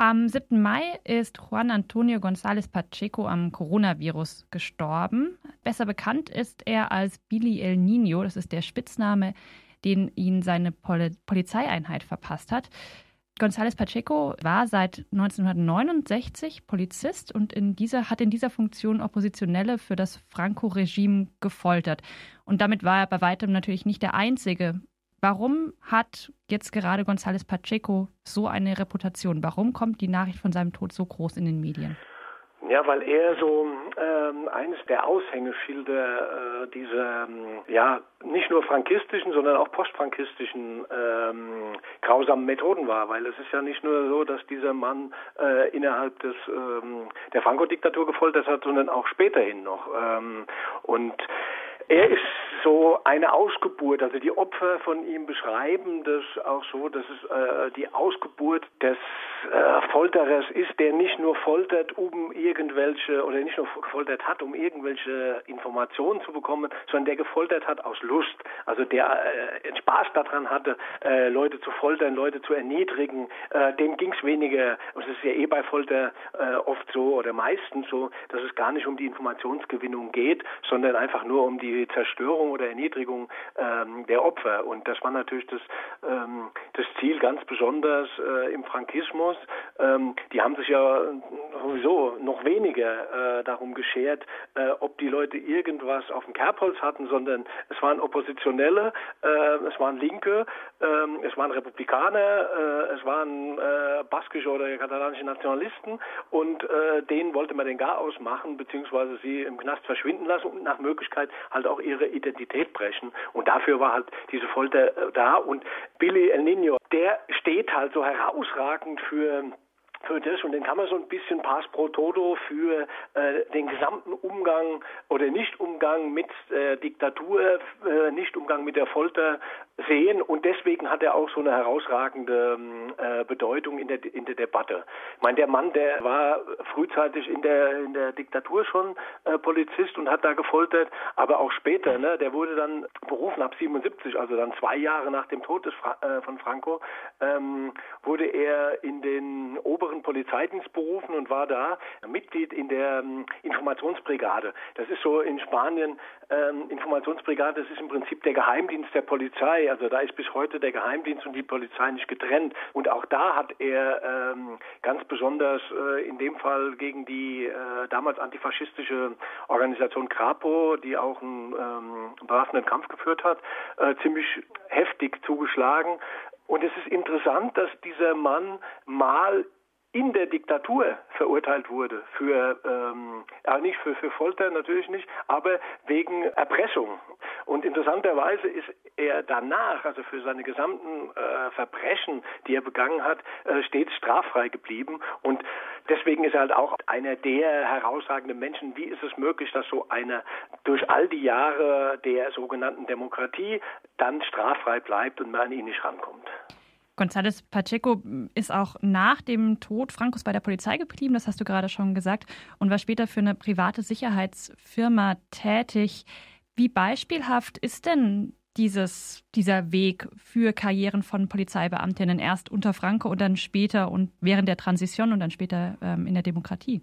Am 7. Mai ist Juan Antonio González Pacheco am Coronavirus gestorben. Besser bekannt ist er als Billy El Nino. Das ist der Spitzname, den ihn seine Pol Polizeieinheit verpasst hat. González Pacheco war seit 1969 Polizist und in dieser, hat in dieser Funktion Oppositionelle für das Franco-Regime gefoltert. Und damit war er bei weitem natürlich nicht der Einzige. Warum hat jetzt gerade González Pacheco so eine Reputation? Warum kommt die Nachricht von seinem Tod so groß in den Medien? Ja, weil er so ähm, eines der Aushängeschilder äh, dieser, ähm, ja, nicht nur frankistischen, sondern auch postfrankistischen ähm, grausamen Methoden war. Weil es ist ja nicht nur so, dass dieser Mann äh, innerhalb des ähm, der Franco-Diktatur gefoltert hat, sondern auch späterhin noch. Ähm, und er ist so eine Ausgeburt, also die Opfer von ihm beschreiben das auch so, dass es äh, die Ausgeburt des äh, Folterers ist, der nicht nur foltert, um irgendwelche, oder nicht nur gefoltert hat, um irgendwelche Informationen zu bekommen, sondern der gefoltert hat aus Lust, also der äh, Spaß daran hatte, äh, Leute zu foltern, Leute zu erniedrigen, äh, dem ging es weniger, und es ist ja eh bei Folter äh, oft so oder meistens so, dass es gar nicht um die Informationsgewinnung geht, sondern einfach nur um die Zerstörung oder Erniedrigung ähm, der Opfer. Und das war natürlich das, ähm, das Ziel ganz besonders äh, im Frankismus. Ähm, die haben sich ja sowieso noch weniger äh, darum geschert, äh, ob die Leute irgendwas auf dem Kerbholz hatten, sondern es waren Oppositionelle, äh, es waren Linke, ähm, es waren Republikaner, äh, es waren äh, baskische oder katalanische Nationalisten und denen wollte man den Garaus machen, beziehungsweise sie im Knast verschwinden lassen und nach Möglichkeit halt auch ihre Identität brechen. Und dafür war halt diese Folter äh, da. Und Billy El Nino, der steht halt so herausragend für für das. Und den kann man so ein bisschen pass pro toto für äh, den gesamten Umgang oder Nicht-Umgang mit äh, Diktatur, äh, Nicht-Umgang mit der Folter sehen. Und deswegen hat er auch so eine herausragende äh, Bedeutung in der in der Debatte. Ich meine, der Mann, der war frühzeitig in der in der Diktatur schon äh, Polizist und hat da gefoltert, aber auch später, ne, der wurde dann berufen ab 77, also dann zwei Jahre nach dem Tod des Fra äh, von Franco, ähm, wurde er in den oberen oberen Polizeidienst berufen und war da Mitglied in der ähm, Informationsbrigade. Das ist so in Spanien ähm, Informationsbrigade, das ist im Prinzip der Geheimdienst der Polizei. Also da ist bis heute der Geheimdienst und die Polizei nicht getrennt. Und auch da hat er ähm, ganz besonders äh, in dem Fall gegen die äh, damals antifaschistische Organisation Crapo, die auch einen ähm, bewaffneten Kampf geführt hat, äh, ziemlich heftig zugeschlagen. Und es ist interessant, dass dieser Mann mal in der Diktatur verurteilt wurde für ähm, ja nicht für für Folter natürlich nicht, aber wegen Erpressung. Und interessanterweise ist er danach, also für seine gesamten äh, Verbrechen, die er begangen hat, äh, stets straffrei geblieben. Und deswegen ist er halt auch einer der herausragenden Menschen. Wie ist es möglich, dass so einer durch all die Jahre der sogenannten Demokratie dann straffrei bleibt und man an ihn nicht rankommt? González Pacheco ist auch nach dem Tod Francos bei der Polizei geblieben, das hast du gerade schon gesagt, und war später für eine private Sicherheitsfirma tätig. Wie beispielhaft ist denn dieses, dieser Weg für Karrieren von Polizeibeamtinnen erst unter Franco und dann später und während der Transition und dann später ähm, in der Demokratie?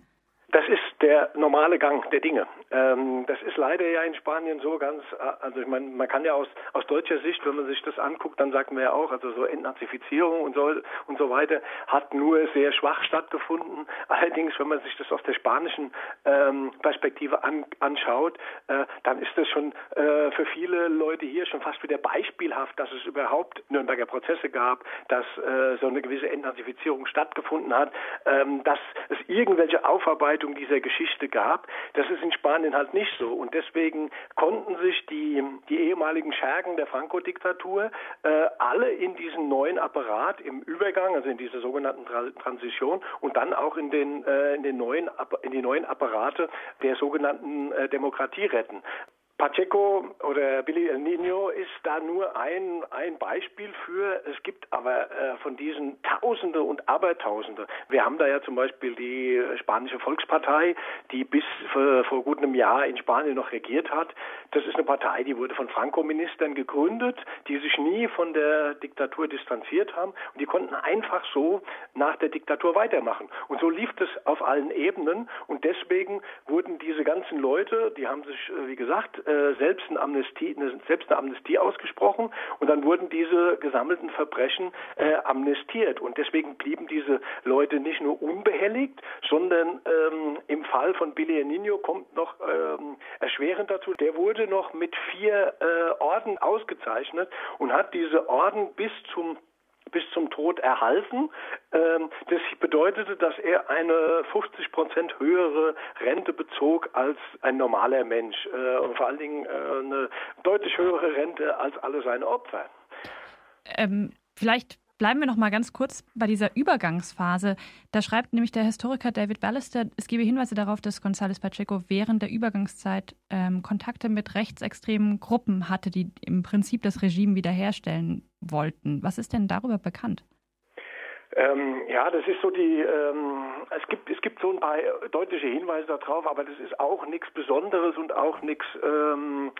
Der normale Gang der Dinge. Ähm, das ist leider ja in Spanien so ganz, äh, also ich meine, man kann ja aus, aus deutscher Sicht, wenn man sich das anguckt, dann sagt man ja auch, also so Entnazifizierung und so, und so weiter hat nur sehr schwach stattgefunden. Allerdings, wenn man sich das aus der spanischen ähm, Perspektive an, anschaut, äh, dann ist das schon äh, für viele Leute hier schon fast wieder beispielhaft, dass es überhaupt Nürnberger Prozesse gab, dass äh, so eine gewisse Entnazifizierung stattgefunden hat, ähm, dass es irgendwelche Aufarbeitung dieser Geschichte gab. Das ist in Spanien halt nicht so. Und deswegen konnten sich die, die ehemaligen Schergen der Franco-Diktatur äh, alle in diesen neuen Apparat im Übergang, also in dieser sogenannten Tra Transition und dann auch in den, äh, in den neuen, in die neuen Apparate der sogenannten äh, Demokratie retten. Pacheco oder Billy El Nino ist da nur ein, ein Beispiel für. Es gibt aber äh, von diesen Tausende und Abertausende. Wir haben da ja zum Beispiel die spanische Volkspartei, die bis vor, vor gut einem Jahr in Spanien noch regiert hat. Das ist eine Partei, die wurde von Franco-Ministern gegründet, die sich nie von der Diktatur distanziert haben und die konnten einfach so nach der Diktatur weitermachen. Und so lief das auf allen Ebenen und deswegen wurden diese ganzen Leute, die haben sich, äh, wie gesagt, äh, selbst eine Amnestie, eine, selbst eine Amnestie ausgesprochen und dann wurden diese gesammelten Verbrechen äh, amnestiert und deswegen blieben diese Leute nicht nur unbehelligt, sondern ähm, im Fall von Billy Nino kommt noch ähm, erschwerend dazu. Der wurde noch mit vier äh, Orden ausgezeichnet und hat diese Orden bis zum bis zum Tod erhalten. Ähm, das bedeutete, dass er eine 50 Prozent höhere Rente bezog als ein normaler Mensch äh, und vor allen Dingen äh, eine deutlich höhere Rente als alle seine Opfer. Ähm, vielleicht Bleiben wir noch mal ganz kurz bei dieser Übergangsphase. Da schreibt nämlich der Historiker David Ballister, es gebe Hinweise darauf, dass González Pacheco während der Übergangszeit ähm, Kontakte mit rechtsextremen Gruppen hatte, die im Prinzip das Regime wiederherstellen wollten. Was ist denn darüber bekannt? Ähm, ja, das ist so die, ähm, es gibt es gibt so ein paar deutliche Hinweise darauf, aber das ist auch nichts Besonderes und auch nichts ähm,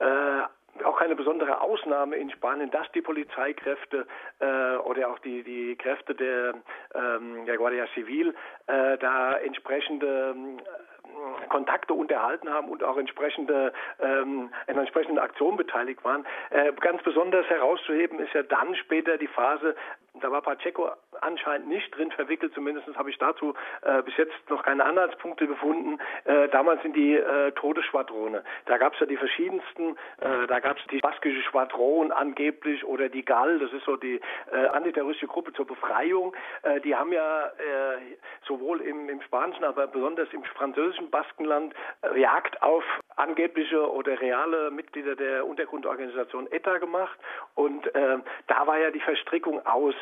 äh, auch keine besondere Ausnahme in Spanien, dass die Polizeikräfte äh, oder auch die, die Kräfte der, ähm, der Guardia Civil äh, da entsprechende äh, Kontakte unterhalten haben und auch entsprechende ähm, in entsprechenden Aktionen beteiligt waren. Äh, ganz besonders herauszuheben ist ja dann später die Phase, da war Pacheco anscheinend nicht drin verwickelt, zumindest habe ich dazu äh, bis jetzt noch keine Anhaltspunkte gefunden. Äh, damals in die äh, Todesschwadrone. Da gab es ja die verschiedensten, äh, da gab es die baskische Schwadron angeblich oder die GAL, das ist so die äh, antiterroristische Gruppe zur Befreiung. Äh, die haben ja sowohl im, im spanischen, aber besonders im französischen Baskenland Jagd auf angebliche oder reale Mitglieder der Untergrundorganisation ETA gemacht. Und da war ja die Verstrickung aus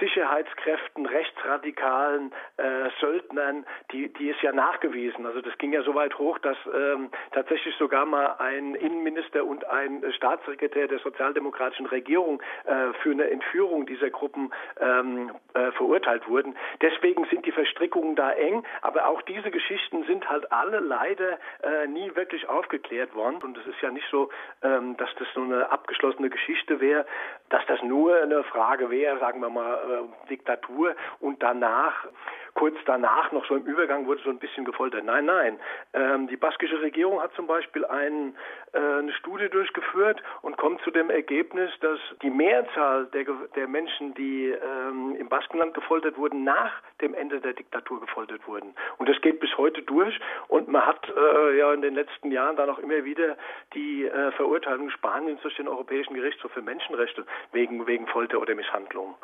Sicherheitskräften, Rechtsradikalen, äh, Söldnern, die, die ist ja nachgewiesen. Also das ging ja so weit hoch, dass ähm, tatsächlich sogar mal ein Innenminister und ein Staatssekretär der sozialdemokratischen Regierung äh, für eine Entführung dieser Gruppen ähm, äh, verurteilt wurden. Deswegen sind die Verstrickungen da eng, aber auch diese Geschichten sind halt alle leider äh, nie wirklich aufgeklärt worden. Und es ist ja nicht so, ähm, dass das so eine abgeschlossene Geschichte wäre, dass das nur eine Frage wäre, sagen wir mal, äh, Diktatur und danach kurz danach noch so im Übergang wurde so ein bisschen gefoltert. Nein, nein. Ähm, die baskische Regierung hat zum Beispiel ein, äh, eine Studie durchgeführt und kommt zu dem Ergebnis, dass die Mehrzahl der, der Menschen, die ähm, im Baskenland gefoltert wurden, nach dem Ende der Diktatur gefoltert wurden. Und das geht bis heute durch. Und man hat äh, ja in den letzten Jahren dann auch immer wieder die äh, Verurteilung Spaniens durch den Europäischen Gerichtshof für Menschenrechte wegen, wegen Folter oder Misshandlung.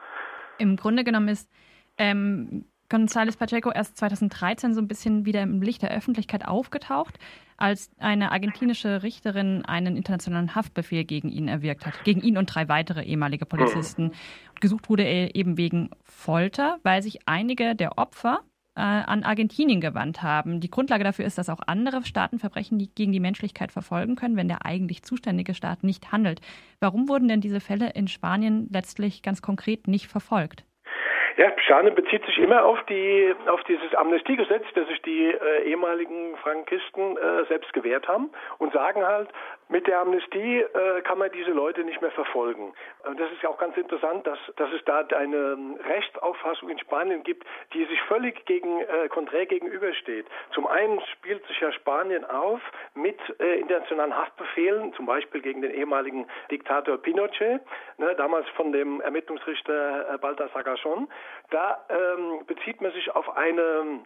Im Grunde genommen ist ähm, González Pacheco erst 2013 so ein bisschen wieder im Licht der Öffentlichkeit aufgetaucht, als eine argentinische Richterin einen internationalen Haftbefehl gegen ihn erwirkt hat, gegen ihn und drei weitere ehemalige Polizisten. Gesucht wurde er eben wegen Folter, weil sich einige der Opfer äh, an Argentinien gewandt haben. Die Grundlage dafür ist, dass auch andere Staaten Verbrechen die gegen die Menschlichkeit verfolgen können, wenn der eigentlich zuständige Staat nicht handelt. Warum wurden denn diese Fälle in Spanien letztlich ganz konkret nicht verfolgt? Ja, Schane bezieht sich immer auf die auf dieses Amnestiegesetz, das sich die äh, ehemaligen Frankisten äh, selbst gewährt haben und sagen halt, mit der Amnestie äh, kann man diese Leute nicht mehr verfolgen. Das ist ja auch ganz interessant, dass, dass es da eine Rechtsauffassung in Spanien gibt, die sich völlig gegen äh, konträr gegenübersteht. Zum einen spielt sich ja Spanien auf mit äh, internationalen Haftbefehlen, zum Beispiel gegen den ehemaligen Diktator Pinochet, ne, damals von dem Ermittlungsrichter äh, Baltasar Garzón. Da ähm, bezieht man sich auf eine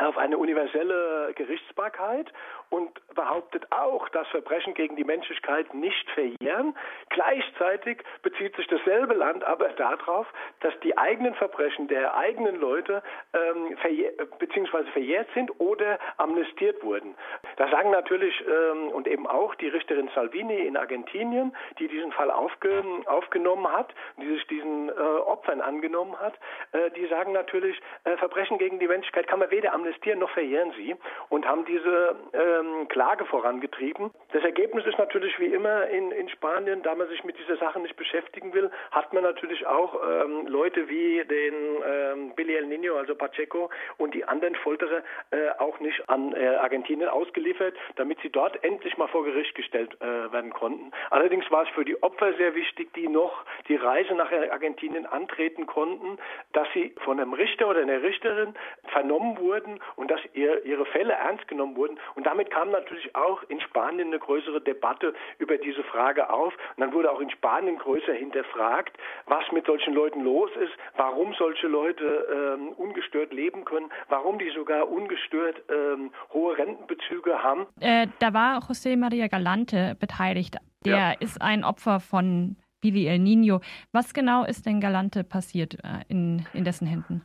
auf eine universelle Gerichtsbarkeit und behauptet auch, dass Verbrechen gegen die Menschlichkeit nicht verjähren. Gleichzeitig bezieht sich dasselbe Land aber darauf, dass die eigenen Verbrechen der eigenen Leute ähm, verjähr beziehungsweise verjährt sind oder amnestiert wurden. Da sagen natürlich ähm, und eben auch die Richterin Salvini in Argentinien, die diesen Fall aufge aufgenommen hat, die sich diesen äh, Opfern angenommen hat, äh, die sagen natürlich, äh, Verbrechen gegen die Menschlichkeit kann man weder amnestieren arrestieren noch verjähren sie und haben diese ähm, Klage vorangetrieben. Das Ergebnis ist natürlich wie immer in, in Spanien, da man sich mit dieser Sache nicht beschäftigen will, hat man natürlich auch ähm, Leute wie den ähm, Billy El Nino, also Pacheco und die anderen Folterer äh, auch nicht an äh, Argentinien ausgeliefert, damit sie dort endlich mal vor Gericht gestellt äh, werden konnten. Allerdings war es für die Opfer sehr wichtig, die noch die Reise nach Argentinien antreten konnten, dass sie von einem Richter oder einer Richterin vernommen wurden und dass ihr, ihre Fälle ernst genommen wurden. Und damit kam natürlich auch in Spanien eine größere Debatte über diese Frage auf. Und dann wurde auch in Spanien größer hinterfragt, was mit solchen Leuten los ist, warum solche Leute ähm, ungestört leben können, warum die sogar ungestört ähm, hohe Rentenbezüge haben. Äh, da war José María Galante beteiligt. Der ja. ist ein Opfer von Billy El Nino. Was genau ist denn Galante passiert äh, in, in dessen Händen?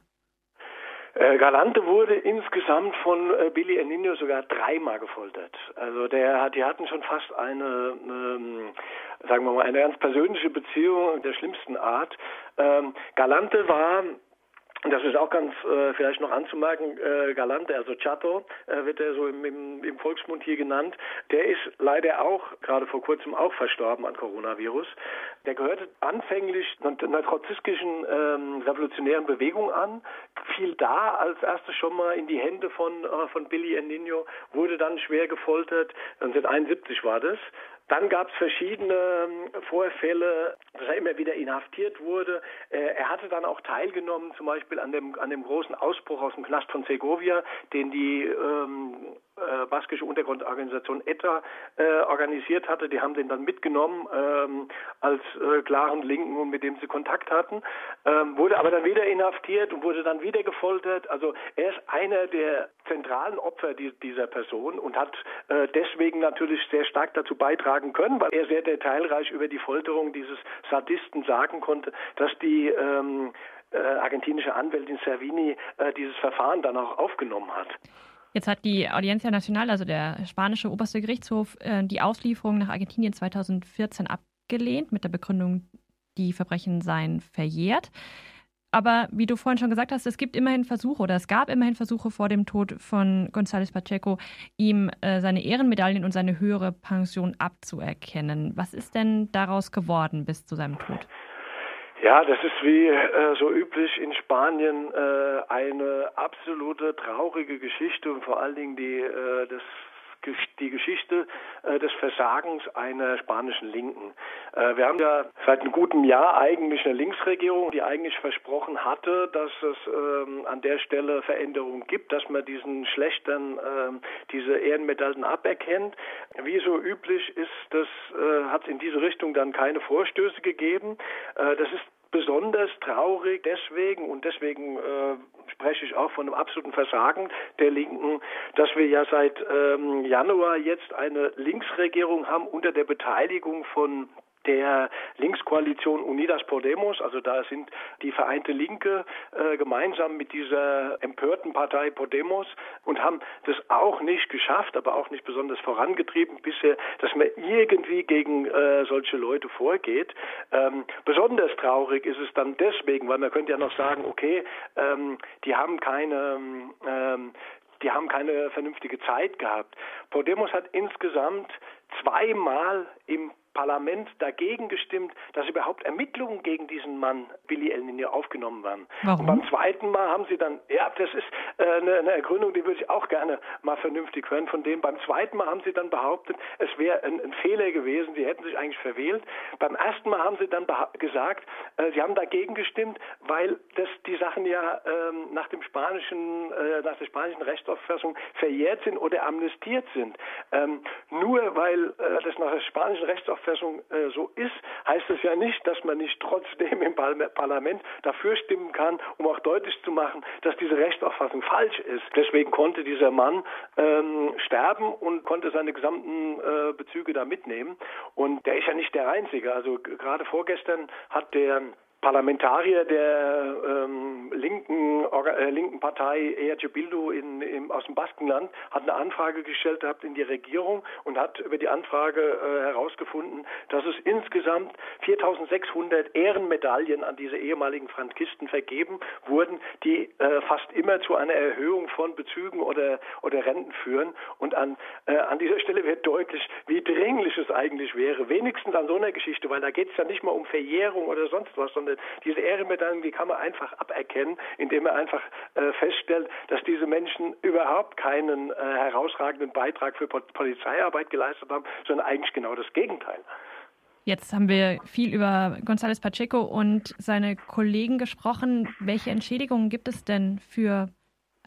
Äh, Galante wurde insgesamt von äh, Billy El Nino sogar dreimal gefoltert. Also der hat, die hatten schon fast eine, ähm, sagen wir mal, eine ganz persönliche Beziehung der schlimmsten Art. Ähm, Galante war das ist auch ganz äh, vielleicht noch anzumerken, äh, Galante, also Chato, äh, wird er so im, im, im, Volksmund hier genannt. Der ist leider auch gerade vor kurzem auch verstorben an Coronavirus. Der gehörte anfänglich einer trotzkischen ähm, revolutionären Bewegung an, fiel da als erstes schon mal in die Hände von, äh, von Billy Nino, wurde dann schwer gefoltert, 1971 war das, dann gab es verschiedene ähm, Vorfälle, dass er immer wieder inhaftiert wurde. Äh, er hatte dann auch teilgenommen, zum Beispiel an dem, an dem großen Ausbruch aus dem Knast von Segovia, den die ähm, äh, baskische Untergrundorganisation ETA äh, organisiert hatte. Die haben den dann mitgenommen ähm, als äh, klaren Linken und mit dem sie Kontakt hatten, ähm, wurde aber dann wieder inhaftiert und wurde dann wieder gefoltert. Also er ist einer der zentralen Opfer die, dieser Person und hat äh, deswegen natürlich sehr stark dazu beitragen können, weil er sehr detailreich über die Folterung dieses Sadisten sagen konnte, dass die ähm, äh, argentinische Anwältin Servini äh, dieses Verfahren dann auch aufgenommen hat. Jetzt hat die Audiencia Nacional, also der spanische oberste Gerichtshof, äh, die Auslieferung nach Argentinien 2014 abgelehnt mit der Begründung, die Verbrechen seien verjährt. Aber wie du vorhin schon gesagt hast, es gibt immerhin Versuche oder es gab immerhin Versuche vor dem Tod von González Pacheco, ihm äh, seine Ehrenmedaillen und seine höhere Pension abzuerkennen. Was ist denn daraus geworden bis zu seinem Tod? Ja, das ist wie äh, so üblich in Spanien äh, eine absolute traurige Geschichte und vor allen Dingen die, äh, das die Geschichte äh, des Versagens einer spanischen Linken. Äh, wir haben ja seit einem guten Jahr eigentlich eine Linksregierung, die eigentlich versprochen hatte, dass es ähm, an der Stelle Veränderungen gibt, dass man diesen Schlechtern ähm, diese Ehrenmedaillen aberkennt. Wie so üblich ist das, äh, hat es in diese Richtung dann keine Vorstöße gegeben. Äh, das ist besonders traurig deswegen und deswegen äh, spreche ich auch von einem absoluten Versagen der Linken, dass wir ja seit ähm, Januar jetzt eine Linksregierung haben unter der Beteiligung von der Linkskoalition Unidas Podemos, also da sind die Vereinte Linke äh, gemeinsam mit dieser empörten Partei Podemos und haben das auch nicht geschafft, aber auch nicht besonders vorangetrieben bisher, dass man irgendwie gegen äh, solche Leute vorgeht. Ähm, besonders traurig ist es dann deswegen, weil man könnte ja noch sagen, okay, ähm, die haben keine ähm, die haben keine vernünftige Zeit gehabt. Podemos hat insgesamt zweimal im Parlament dagegen gestimmt, dass überhaupt Ermittlungen gegen diesen Mann Billy El Nino aufgenommen werden. Warum? Und beim zweiten Mal haben sie dann, ja, das ist äh, eine, eine Ergründung, die würde ich auch gerne mal vernünftig hören von dem. Beim zweiten Mal haben sie dann behauptet, es wäre ein, ein, Fehler gewesen, sie hätten sich eigentlich verwählt. Beim ersten Mal haben sie dann gesagt, äh, sie haben dagegen gestimmt, weil das die Sachen ja ähm, nach dem spanischen, äh, nach der spanischen Rechtsauffassung verjährt sind oder amnestiert sind. Ähm, nur weil äh, das nach der spanischen Rechtsauffassung Auffassung äh, so ist, heißt es ja nicht, dass man nicht trotzdem im Parlament dafür stimmen kann, um auch deutlich zu machen, dass diese Rechtsauffassung falsch ist. Deswegen konnte dieser Mann ähm, sterben und konnte seine gesamten äh, Bezüge da mitnehmen. Und der ist ja nicht der Einzige. Also gerade vorgestern hat der Parlamentarier der ähm, linken, äh, linken Partei ERC Bildu in, in, aus dem Baskenland hat eine Anfrage gestellt gehabt in die Regierung und hat über die Anfrage äh, herausgefunden, dass es insgesamt 4600 Ehrenmedaillen an diese ehemaligen Frankisten vergeben wurden, die äh, fast immer zu einer Erhöhung von Bezügen oder, oder Renten führen. Und an, äh, an dieser Stelle wird deutlich, wie dringlich es eigentlich wäre, wenigstens an so einer Geschichte, weil da geht es ja nicht mal um Verjährung oder sonst was, sondern diese Ehrenmedaillen, die kann man einfach aberkennen, indem man einfach äh, feststellt, dass diese Menschen überhaupt keinen äh, herausragenden Beitrag für Polizeiarbeit geleistet haben, sondern eigentlich genau das Gegenteil. Jetzt haben wir viel über González Pacheco und seine Kollegen gesprochen. Welche Entschädigungen gibt es denn für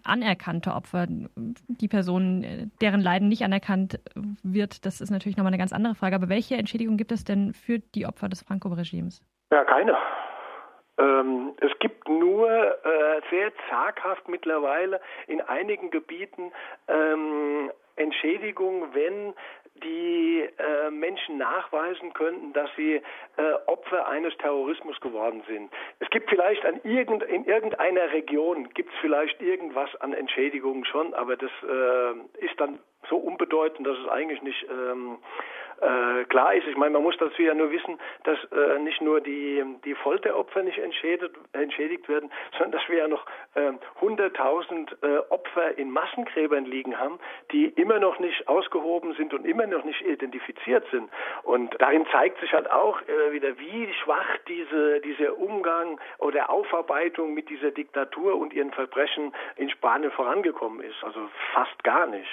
anerkannte Opfer? Die Personen, deren Leiden nicht anerkannt wird, das ist natürlich nochmal eine ganz andere Frage. Aber welche Entschädigung gibt es denn für die Opfer des Franco-Regimes? Ja, keine. Ähm, es gibt nur äh, sehr zaghaft mittlerweile in einigen Gebieten ähm, Entschädigung, wenn die äh, Menschen nachweisen könnten, dass sie äh, Opfer eines Terrorismus geworden sind. Es gibt vielleicht an irgend, in irgendeiner Region gibt es vielleicht irgendwas an Entschädigungen schon, aber das äh, ist dann so unbedeutend, dass es eigentlich nicht ähm, äh, klar ist. Ich meine, man muss dazu ja nur wissen, dass äh, nicht nur die, die Folteropfer nicht entschädigt, entschädigt werden, sondern dass wir ja noch äh, 100.000 äh, Opfer in Massengräbern liegen haben, die immer noch nicht ausgehoben sind und immer noch nicht identifiziert sind. Und darin zeigt sich halt auch äh, wieder, wie schwach diese, dieser Umgang oder Aufarbeitung mit dieser Diktatur und ihren Verbrechen in Spanien vorangekommen ist. Also fast gar nicht.